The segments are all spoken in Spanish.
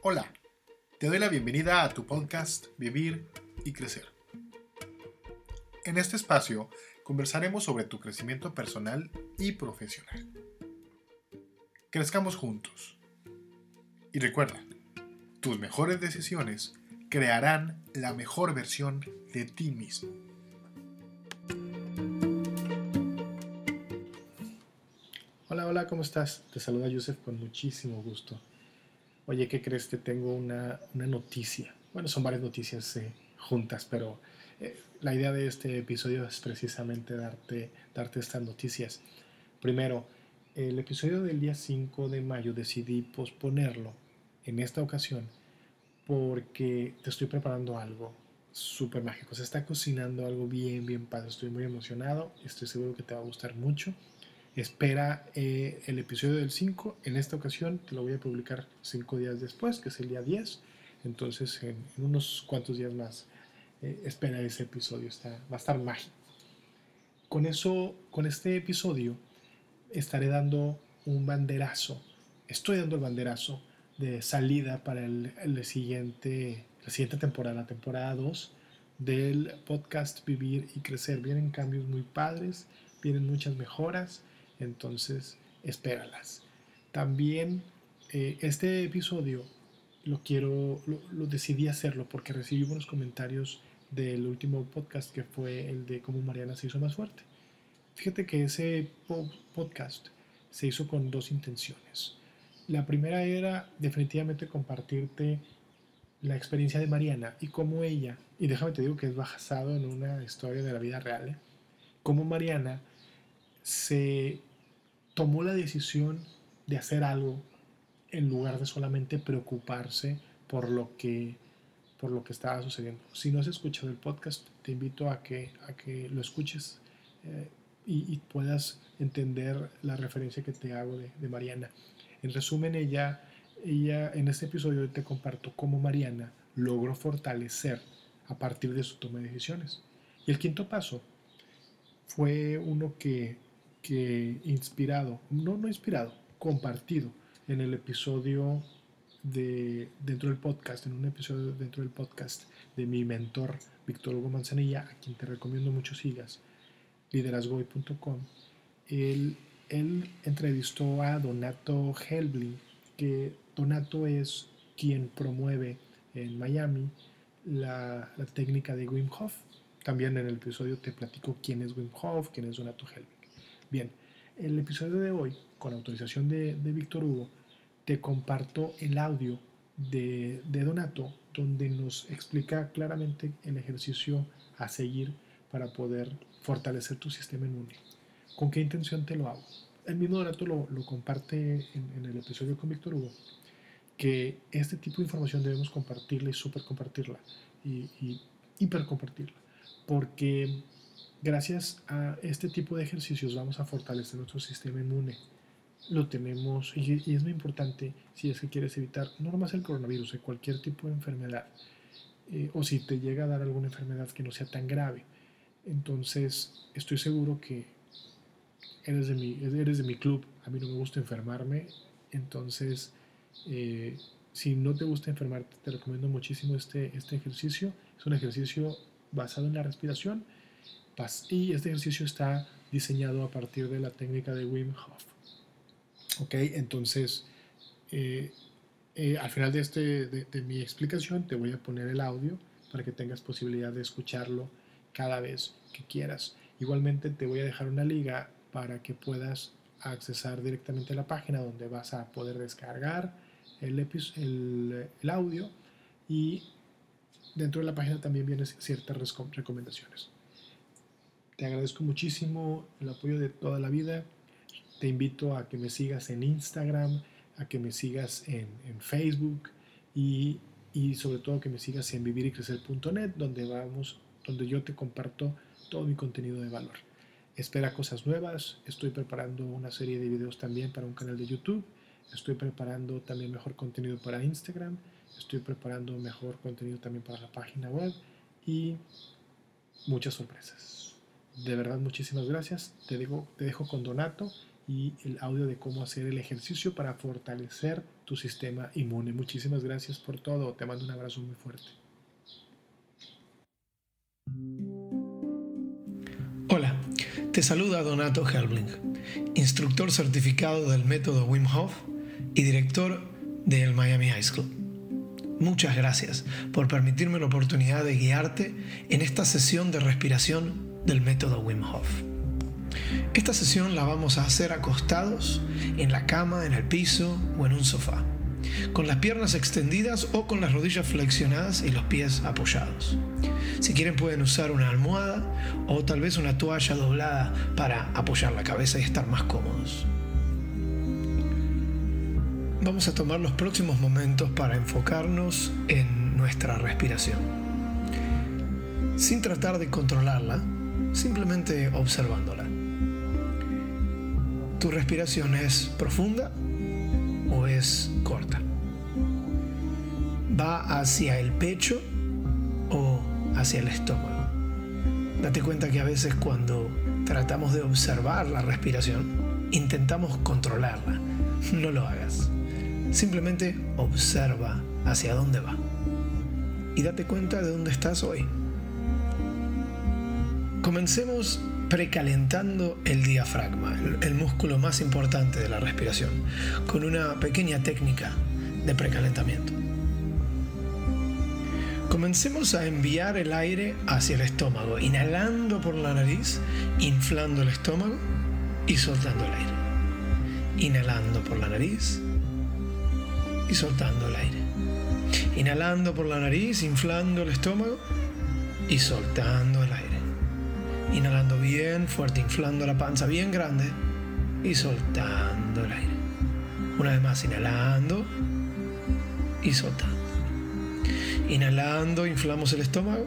Hola, te doy la bienvenida a tu podcast Vivir y Crecer. En este espacio conversaremos sobre tu crecimiento personal y profesional. Crezcamos juntos. Y recuerda, tus mejores decisiones crearán la mejor versión de ti mismo. Hola, hola, ¿cómo estás? Te saluda Joseph con muchísimo gusto. Oye, ¿qué crees? Te tengo una, noticia. Bueno, son varias noticias eh, juntas, pero eh, la idea de este episodio es precisamente darte, darte estas noticias. Primero, el episodio del día 5 de mayo decidí posponerlo en esta ocasión porque te estoy preparando algo súper mágico. Se está cocinando algo bien, bien padre. Estoy muy emocionado estoy seguro que te va a gustar mucho. Espera eh, el episodio del 5. En esta ocasión te lo voy a publicar 5 días después, que es el día 10. Entonces, en, unos cuantos días más, eh, espera ese episodio. Está, va a estar mágico. Con eso, con este episodio, estaré dando un banderazo. Estoy dando el banderazo de salida para el, el siguiente, la siguiente temporada, la temporada 2 del podcast Vivir y Crecer. Vienen cambios muy padres, vienen muchas mejoras entonces, espéralas. También eh, este episodio lo quiero, lo, decidí hacerlo porque recibí unos comentarios del último podcast que fue el de cómo Mariana se hizo más fuerte. Fíjate que ese podcast se hizo con dos intenciones. La primera era definitivamente compartirte la experiencia de Mariana y cómo ella, y déjame te digo que es basado en una historia de la vida real, ¿eh? cómo Mariana se tomó la decisión de hacer algo en lugar de solamente preocuparse por lo que, por lo que estaba sucediendo. Si no has escuchado el podcast, te invito a que, a que lo escuches eh, y, puedas entender la referencia que te hago de, de, Mariana. En resumen, ella, ella, en este episodio te comparto cómo Mariana logró fortalecer a partir de su toma de decisiones. Y el quinto paso fue uno que inspirado, no, no inspirado, compartido en el episodio de, dentro del podcast, en un episodio dentro del podcast de mi mentor Víctor Hugo Manzanilla, a quien te recomiendo mucho sigas, liderazgoy.com. Él, él entrevistó a Donato Helbling, que Donato es quien promueve en Miami la, la técnica de Wim Hof. También en el episodio te platico quién es Wim Hof, quién es Donato Helbling. Bien, el episodio de hoy, con autorización de, Víctor Hugo, te comparto el audio de, Donato, donde nos explica claramente el ejercicio a seguir para poder fortalecer tu sistema inmune. ¿Con qué intención te lo hago? El mismo Donato lo, comparte en, el episodio con Víctor Hugo, que este tipo de información debemos compartirla y super compartirla y, y hiper compartirla, porque Gracias a este tipo de ejercicios vamos a fortalecer nuestro sistema inmune. Lo tenemos y, es muy importante si es que quieres evitar no nomás el coronavirus, cualquier tipo de enfermedad eh, o si te llega a dar alguna enfermedad que no sea tan grave. Entonces estoy seguro que eres de mi, eres de mi club, a mí no me gusta enfermarme, entonces eh, si no te gusta enfermarte te recomiendo muchísimo este, este ejercicio. Es un ejercicio basado en la respiración y este ejercicio está diseñado a partir de la técnica de Wim Hof. Ok, entonces eh, eh, al final de, este, de, mi explicación te voy a poner el audio para que tengas posibilidad de escucharlo cada vez que quieras. Igualmente te voy a dejar una liga para que puedas accesar directamente a la página donde vas a poder descargar el, el, el audio y dentro de la página también vienen ciertas recomendaciones. Te agradezco muchísimo el apoyo de toda la vida. Te invito a que me sigas en Instagram, a que me sigas en, Facebook y, sobre todo que me sigas en viviricrecer.net donde vamos, donde yo te comparto todo mi contenido de valor. Espera cosas nuevas. Estoy preparando una serie de videos también para un canal de YouTube. Estoy preparando también mejor contenido para Instagram. Estoy preparando mejor contenido también para la página web y muchas sorpresas. De verdad, muchísimas gracias. Te dejo, te dejo con Donato y el audio de cómo hacer el ejercicio para fortalecer tu sistema inmune. Muchísimas gracias por todo. Te mando un abrazo muy fuerte. Hola, te saluda Donato Helbling, instructor certificado del método Wim Hof y director del Miami High School. Muchas gracias por permitirme la oportunidad de guiarte en esta sesión de respiración del método Wim Hof. Esta sesión la vamos a hacer acostados en la cama, en el piso o en un sofá, con las piernas extendidas o con las rodillas flexionadas y los pies apoyados. Si quieren pueden usar una almohada o tal vez una toalla doblada para apoyar la cabeza y estar más cómodos. Vamos a tomar los próximos momentos para enfocarnos en nuestra respiración. Sin tratar de controlarla, simplemente observándola. ¿Tu respiración es profunda o es corta? ¿Va hacia el pecho o hacia el estómago? Date cuenta que a veces cuando tratamos de observar la respiración, intentamos controlarla. No lo hagas. Simplemente observa hacia dónde va. Y date cuenta de dónde estás hoy. Comencemos precalentando el diafragma, el, músculo más importante de la respiración, con una pequeña técnica de precalentamiento. Comencemos a enviar el aire hacia el estómago, inhalando por la nariz, inflando el estómago y soltando el aire. Inhalando por la nariz y soltando el aire. Inhalando por la nariz, inflando el estómago y soltando. Inhalando bien fuerte, inflando la panza bien grande y soltando el aire. Una vez más, inhalando y soltando. Inhalando, inflamos el estómago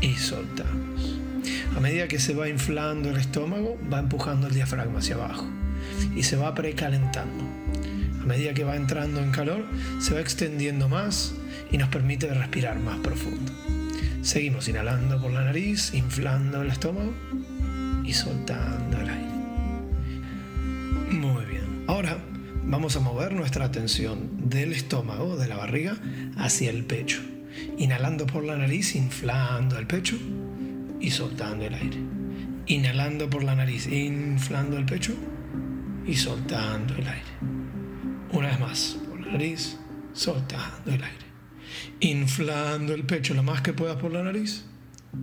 y soltamos. A medida que se va inflando el estómago, va empujando el diafragma hacia abajo y se va precalentando. A medida que va entrando en calor, se va extendiendo más y nos permite respirar más profundo. Seguimos inhalando por la nariz, inflando el estómago y soltando el aire. Muy bien. Ahora vamos a mover nuestra atención del estómago, de la barriga, hacia el pecho. Inhalando por la nariz, inflando el pecho y soltando el aire. Inhalando por la nariz, inflando el pecho y soltando el aire. Una vez más, por la nariz, soltando el aire inflando el pecho lo más que puedas por la nariz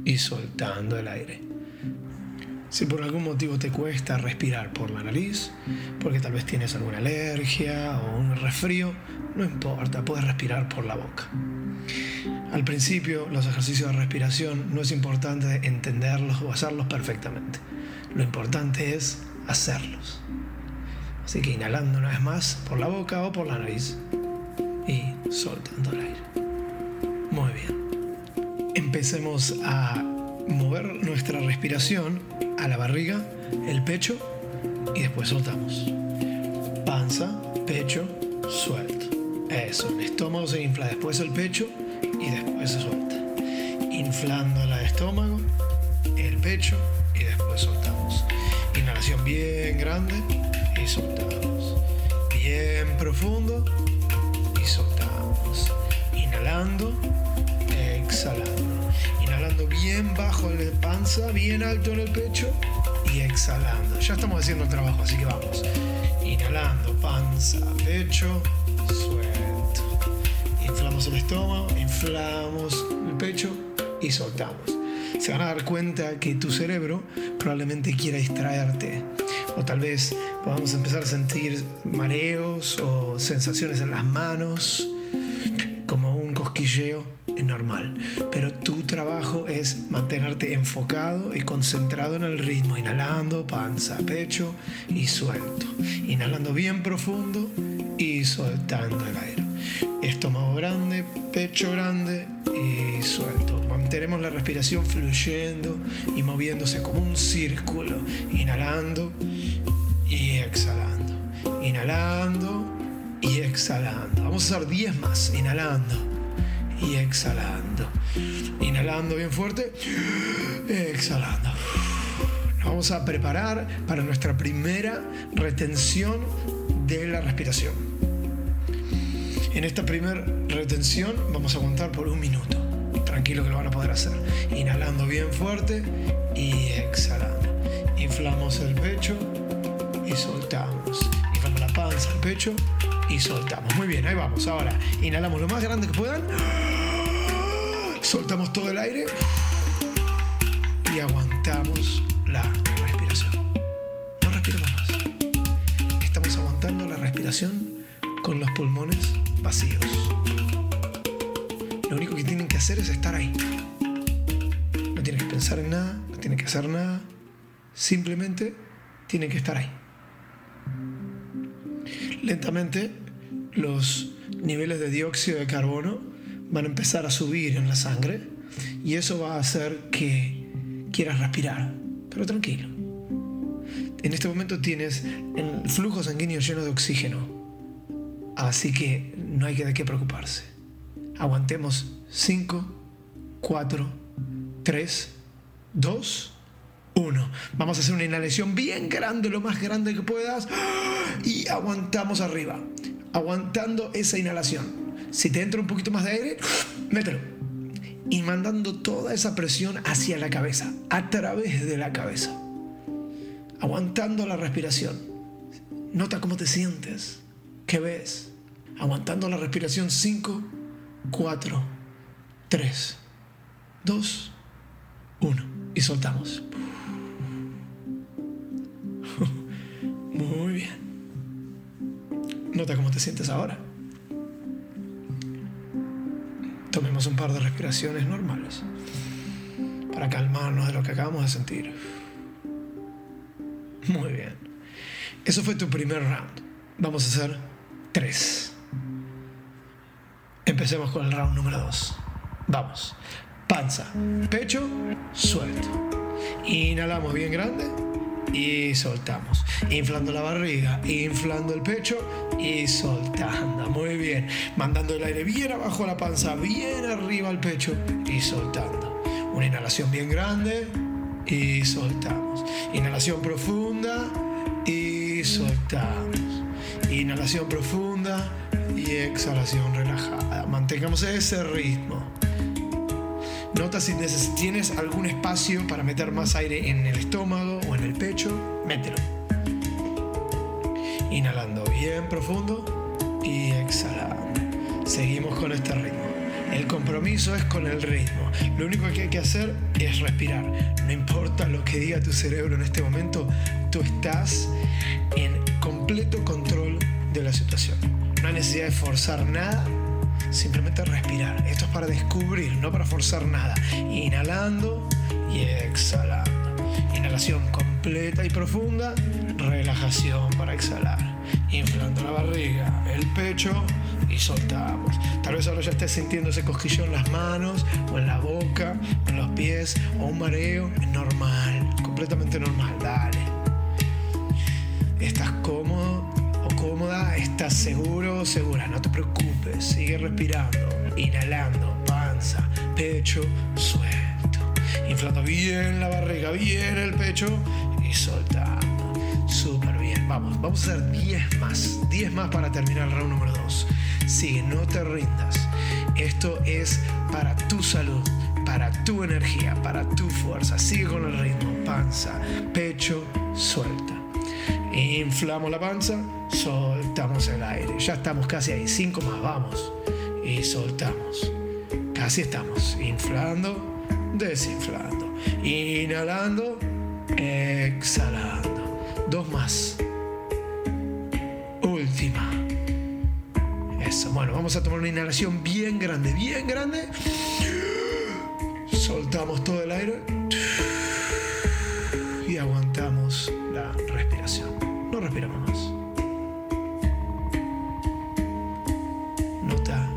y soltando el aire. Si por algún motivo te cuesta respirar por la nariz, porque tal vez tienes alguna alergia o un resfrío, no importa, puedes respirar por la boca. Al principio, los ejercicios de respiración no es importante entenderlos o hacerlos perfectamente. Lo importante es hacerlos. Así que inhalando una vez más por la boca o por la nariz y soltando el aire. Muy bien. Empecemos a mover nuestra respiración a la barriga, el pecho y después soltamos. Panza, pecho, suelto. Eso, el estómago se infla, después el pecho y después se suelta. Inflando el estómago, el pecho y después soltamos. Inhalación bien grande y soltamos. Bien profundo y soltamos. Inhalando exhalando. Inhalando bien bajo la panza, bien alto en el pecho y exhalando. Ya estamos haciendo el trabajo, así que vamos. Inhalando, panza, pecho, suelto. Inflamos el estómago, inflamos el pecho y soltamos. Se van a dar cuenta que tu cerebro probablemente quiera distraerte. O tal vez podamos empezar a sentir mareos o sensaciones en las manos, cosquilleo normal. Pero tu trabajo es mantenerte enfocado y concentrado en el ritmo, inhalando, panza, pecho y suelto. Inhalando bien profundo y soltando el aire. Estómago grande, pecho grande y suelto. Mantenemos la respiración fluyendo y moviéndose como un círculo. Inhalando y exhalando. Inhalando y exhalando. Vamos a hacer 10 más. Inhalando y exhalando. Inhalando bien fuerte, exhalando. Nos vamos a preparar para nuestra primera retención de la respiración. En esta primera retención vamos a aguantar por un minuto. Tranquilo que lo van a poder hacer. Inhalando bien fuerte y exhalando. Inflamos el pecho y soltamos. Inflamos la panza, el pecho y soltamos. Muy bien, ahí vamos. Ahora inhalamos lo más grande que puedan. Soltamos todo el aire y aguantamos la respiración. No respiramos más. Estamos aguantando la respiración con los pulmones vacíos. Lo único que tienen que hacer es estar ahí. No tienen que pensar en nada, no tienen que hacer nada. Simplemente tienen que estar ahí. Lentamente los niveles de dióxido de carbono van a empezar a subir en la sangre y eso va a hacer que quieras respirar, pero tranquilo. En este momento tienes el flujo sanguíneo lleno de oxígeno, así que no hay de qué preocuparse. Aguantemos 5, 4, 3, 2, 1. Vamos a hacer una inhalación bien grande, lo más grande que puedas, y aguantamos arriba, aguantando esa inhalación. Si te entra un poquito más de aire, mételo y mandando toda esa presión hacia la cabeza, a través de la cabeza. Aguantando la respiración. Nota cómo te sientes, qué ves. Aguantando la respiración 5, 4, 3, 2, 1. Y soltamos. Muy bien. Nota cómo te sientes ahora. Tomemos un par de respiraciones normales para calmarnos de lo que acabamos de sentir. Muy bien. Eso fue tu primer round. Vamos a hacer tres. Empecemos con el round número dos. Vamos. Panza, pecho, suelto. Inhalamos bien grande y soltamos. Inflando la barriga, inflando el pecho y soltando. Muy bien. Mandando el aire bien abajo a la panza, bien arriba al pecho y soltando. Una inhalación bien grande y soltamos. Inhalación profunda y soltamos. Inhalación profunda y exhalación relajada. Mantengamos ese ritmo. Nota si tienes algún espacio para meter más aire en el estómago el pecho, mételo. Inhalando bien profundo y exhalando. Seguimos con este ritmo. El compromiso es con el ritmo. Lo único que hay que hacer es respirar. No importa lo que diga tu cerebro en este momento, tú estás en completo control de la situación. No hay necesidad de forzar nada simplemente respirar. Esto es para descubrir, no para forzar nada. Inhalando y exhalando. Inhalación completa y profunda, relajación para exhalar. Inflando la barriga, el pecho y soltamos. Tal vez ahora ya estés sintiendo ese cosquillo en las manos, o en la boca, en los pies, o un mareo. Es normal, completamente normal. Dale. ¿Estás cómodo? cómoda, estás seguro, segura, no te preocupes, sigue respirando, inhalando, panza, pecho, suelto, inflando bien la barriga, bien el pecho y soltando. Súper bien, vamos, vamos a hacer 10 más, 10 más para terminar el round número 2. Sigue, no te rindas. Esto es para tu salud, para tu energía, para tu fuerza. Sigue con el ritmo, panza, pecho, suelta. Inflamos la panza, soltamos el aire. Ya estamos casi ahí. Cinco más, vamos. Y soltamos. Casi estamos. Inflando, desinflando. Inhalando, exhalando. Dos más. Última. Eso. Bueno, vamos a tomar una inhalación bien grande, bien grande. Soltamos todo el aire. Y aguantamos la respiración. No respiramos más. Nota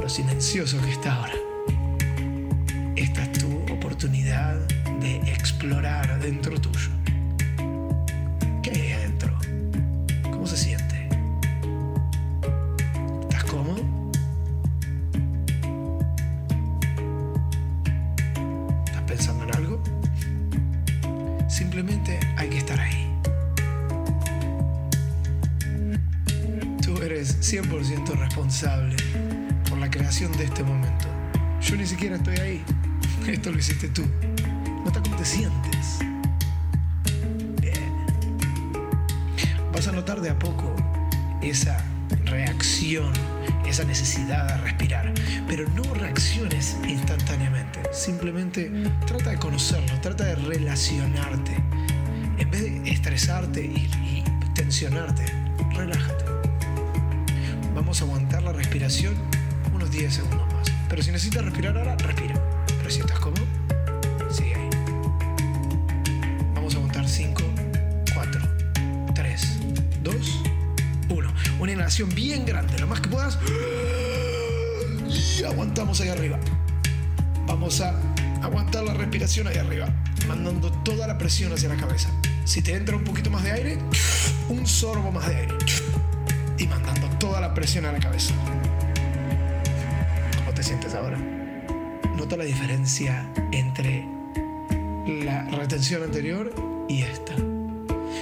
lo silencioso que está ahora. Esta es tu oportunidad de explorar adentro tuyo. ¿Qué hay adentro? ¿Cómo se siente? ¿Estás cómodo? ¿Estás pensando en algo? Simplemente hay que estar ahí. Tú eres 100% responsable por la creación de este momento. Yo ni siquiera estoy ahí. Esto lo hiciste tú. Nota cómo te sientes. A notar de a poco esa reacción, esa necesidad de respirar. Pero no reacciones instantáneamente. Simplemente trata de conocerlo, trata de relacionarte. En vez de estresarte y, y tensionarte, relájate. Vamos a aguantar la respiración unos 10 segundos más. Pero si necesitas respirar ahora, respira. Pero si estás cómodo, Bien grande, lo más que puedas. Y aguantamos ahí arriba. Vamos a aguantar la respiración ahí arriba, mandando toda la presión hacia la cabeza. Si te entra un poquito más de aire, un sorbo más de aire. Y mandando toda la presión a la cabeza. ¿Cómo te sientes ahora? Nota la diferencia entre la retención anterior y esta.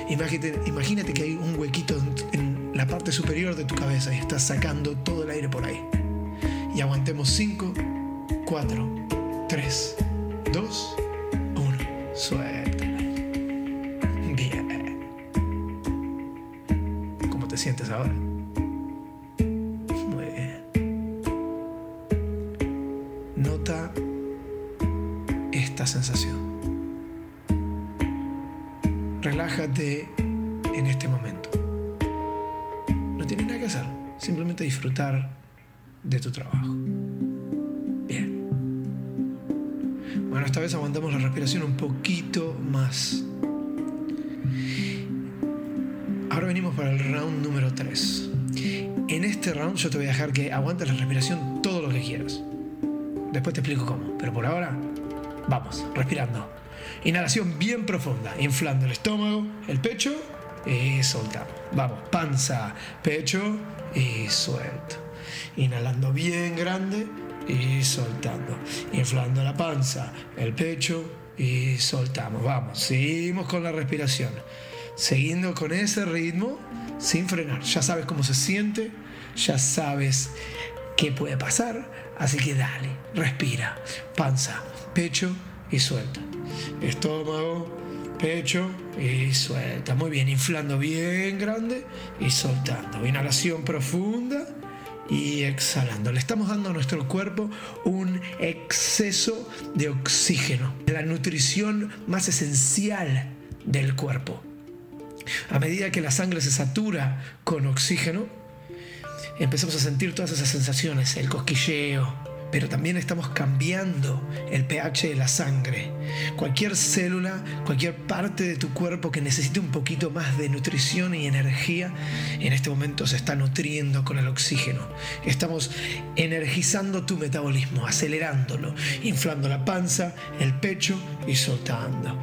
Imagínate, imagínate que hay un huequito en la parte superior de tu cabeza y estás sacando todo el aire por ahí. Y aguantemos 5, 4, 3, 2, 1. Suelta. Bien. ¿Cómo te sientes ahora? Simplemente disfrutar de tu trabajo. Bien. Bueno, esta vez aguantamos la respiración un poquito más. Ahora venimos para el round número 3. En este round yo te voy a dejar que aguantes la respiración todo lo que quieras. Después te explico cómo, pero por ahora, vamos, respirando. Inhalación bien profunda, inflando el estómago, el pecho y soltamos. Vamos, panza, pecho y suelto. Inhalando bien grande y soltando. Inflando la panza, el pecho y soltamos. Vamos, seguimos con la respiración. Siguiendo con ese ritmo sin frenar. Ya sabes cómo se siente, ya sabes qué puede pasar, así que dale, respira. Panza, pecho y suelta. Estómago, pecho y suelta. Muy bien, inflando bien grande y soltando. Inhalación profunda y exhalando. Le estamos dando a nuestro cuerpo un exceso de oxígeno, la nutrición más esencial del cuerpo. A medida que la sangre se satura con oxígeno, empezamos a sentir todas esas sensaciones, el cosquilleo, pero también estamos cambiando el pH de la sangre. Cualquier célula, cualquier parte de tu cuerpo que necesite un poquito más de nutrición y energía, en este momento se está nutriendo con el oxígeno. Estamos energizando tu metabolismo, acelerándolo, inflando la panza, el pecho y soltando.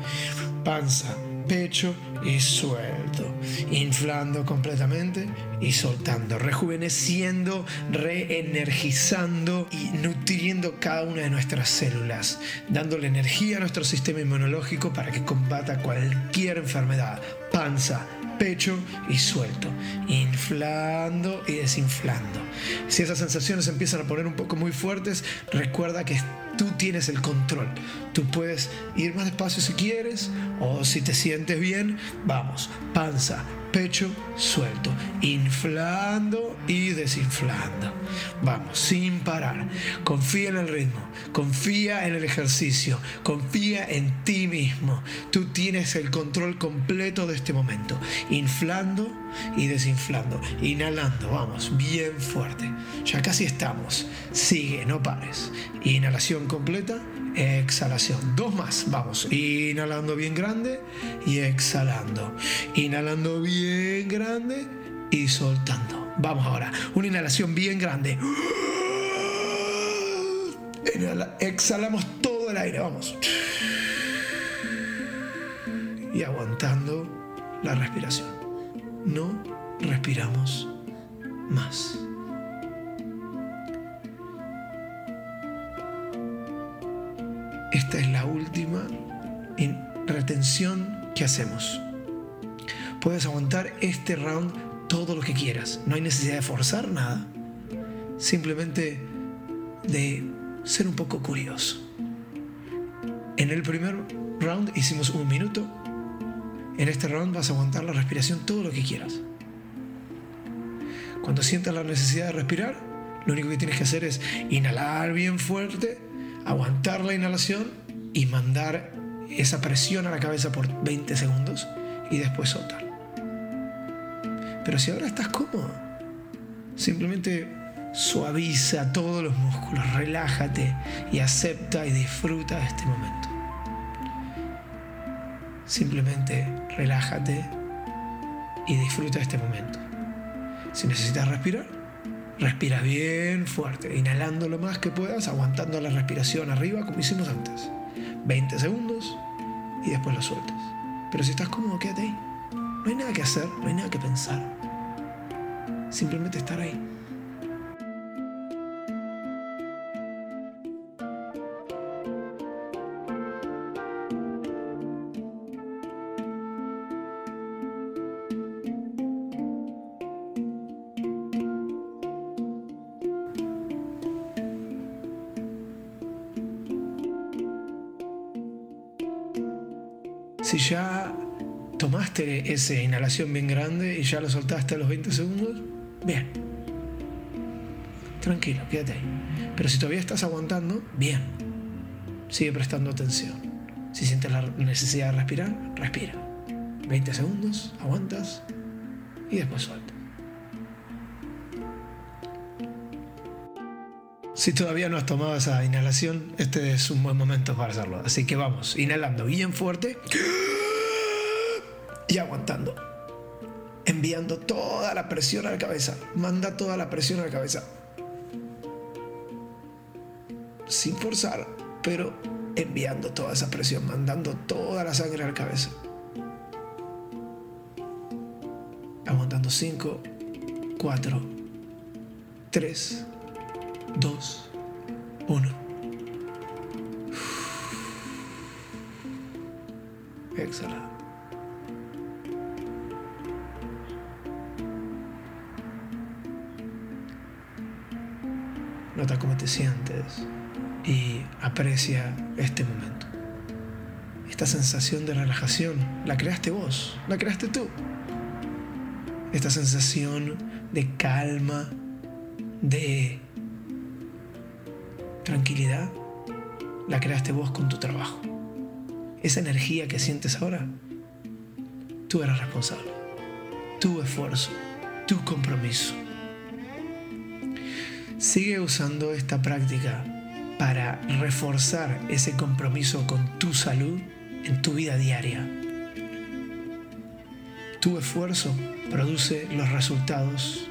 Panza, pecho y suelto, inflando completamente y soltando, rejuveneciendo, reenergizando y nutriendo cada una de nuestras células, dándole energía a nuestro sistema inmunológico para que combata cualquier enfermedad, panza, pecho y suelto, inflando y desinflando. Si esas sensaciones empiezan a poner un poco muy fuertes, recuerda que tú tienes el control. Tú puedes ir más despacio si quieres o si te sientes bien, vamos, panza, pecho suelto, inflando y desinflando. Vamos, sin parar. Confía en el ritmo, confía en el ejercicio, confía en ti mismo. Tú tienes el control completo de este momento. Inflando y desinflando, inhalando, vamos, bien fuerte. Ya casi estamos. Sigue, no pares. Inhalación completa exhalación. Dos más, vamos. Inhalando bien grande y exhalando. Inhalando bien grande y soltando. Vamos ahora. Una inhalación bien grande. exhalamos todo el aire, vamos. Y aguantando la respiración. No respiramos más. Esta es la última retención que hacemos. Puedes aguantar este round todo lo que quieras. No hay necesidad de forzar nada. Simplemente de ser un poco curioso. En el primer round hicimos un minuto. En este round vas a aguantar la respiración todo lo que quieras. Cuando sientas la necesidad de respirar, lo único que tienes que hacer es inhalar bien fuerte, aguantar la inhalación y mandar esa presión a la cabeza por 20 segundos y después soltar. Pero si ahora estás cómodo, simplemente suaviza todos los músculos, relájate y acepta y disfruta de este momento. Simplemente relájate y disfruta de este momento. Si necesitas respirar, respira bien fuerte, inhalando lo más que puedas, aguantando la respiración arriba como hicimos antes. 20 segundos y después lo sueltas. Pero si estás cómodo, quédate ahí. No hay nada que hacer, no hay nada que pensar. Simplemente estar ahí. Si ya tomaste esa inhalación bien grande y ya lo soltaste a los 20 segundos, bien. Tranquilo, quédate ahí. Pero si todavía estás aguantando, bien. Sigue prestando atención. Si sientes la necesidad de respirar, respira. 20 segundos, aguantas y después suelta. Si todavía no has tomado esa inhalación, este es un buen momento para hacerlo. Así que vamos, inhalando bien fuerte y aguantando. Enviando toda la presión a la cabeza. Manda toda la presión a la cabeza. Sin forzar, pero enviando toda esa presión, mandando toda la sangre a la cabeza. Aguantando 5, 4, 3, 2, 1. Exhala. Nota cómo te sientes y aprecia este momento. Esta sensación de relajación la creaste vos, la creaste tú. Esta sensación de calma, de tranquilidad, la creaste vos con tu trabajo. Esa energía que sientes ahora, tú eres responsable. Tu esfuerzo, tu compromiso. Sigue usando esta práctica para reforzar ese compromiso con tu salud en tu vida diaria. Tu esfuerzo produce los resultados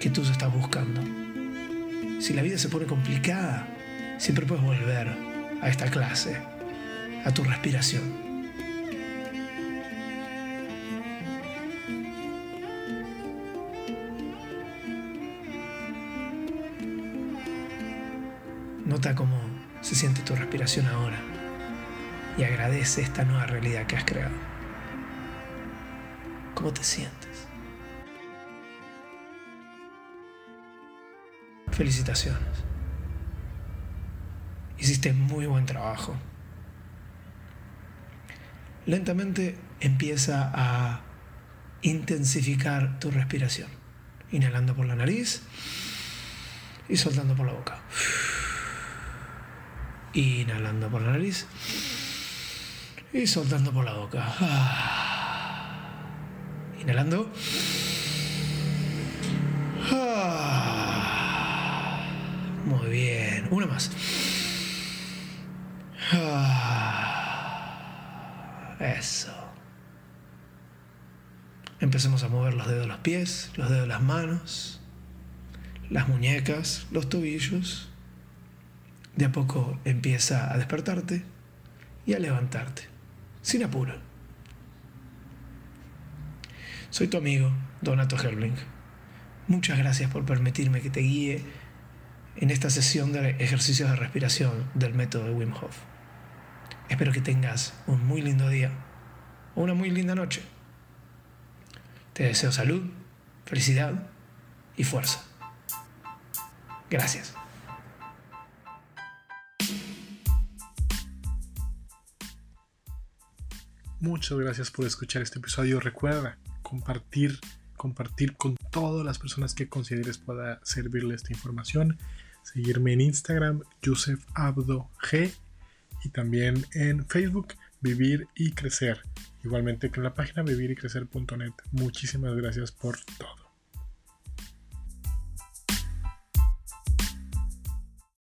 que tú estás buscando. Si la vida se pone complicada, siempre puedes volver a esta clase, a tu respiración. Nota cómo se siente tu respiración ahora y agradece esta nueva realidad que has creado. ¿Cómo te sientes? Felicitaciones. Hiciste muy buen trabajo. Lentamente empieza a intensificar tu respiración. Inhalando por la nariz y soltando por la boca. Inhalando por la nariz y soltando por la boca. Inhalando. Muy bien. Una más. Eso. Empecemos a mover los dedos de los pies, los dedos de las manos, las muñecas, los tobillos. De a poco empieza a despertarte y a levantarte, sin apuro. Soy tu amigo, Donato Herbling. Muchas gracias por permitirme que te guíe en esta sesión de ejercicios de respiración del método de Wim Hof. Espero que tengas un muy lindo día o una muy linda noche. Te deseo salud felicidad y fuerza. Gracias. Muchas gracias por escuchar este episodio. Recuerda compartir, compartir con todas las personas que consideres pueda servirle esta información. Seguirme en Instagram, Yusef Abdo G, y también en Facebook, Vivir y Crecer. Igualmente que en la página vivirycrecer.net. Muchísimas gracias por todo.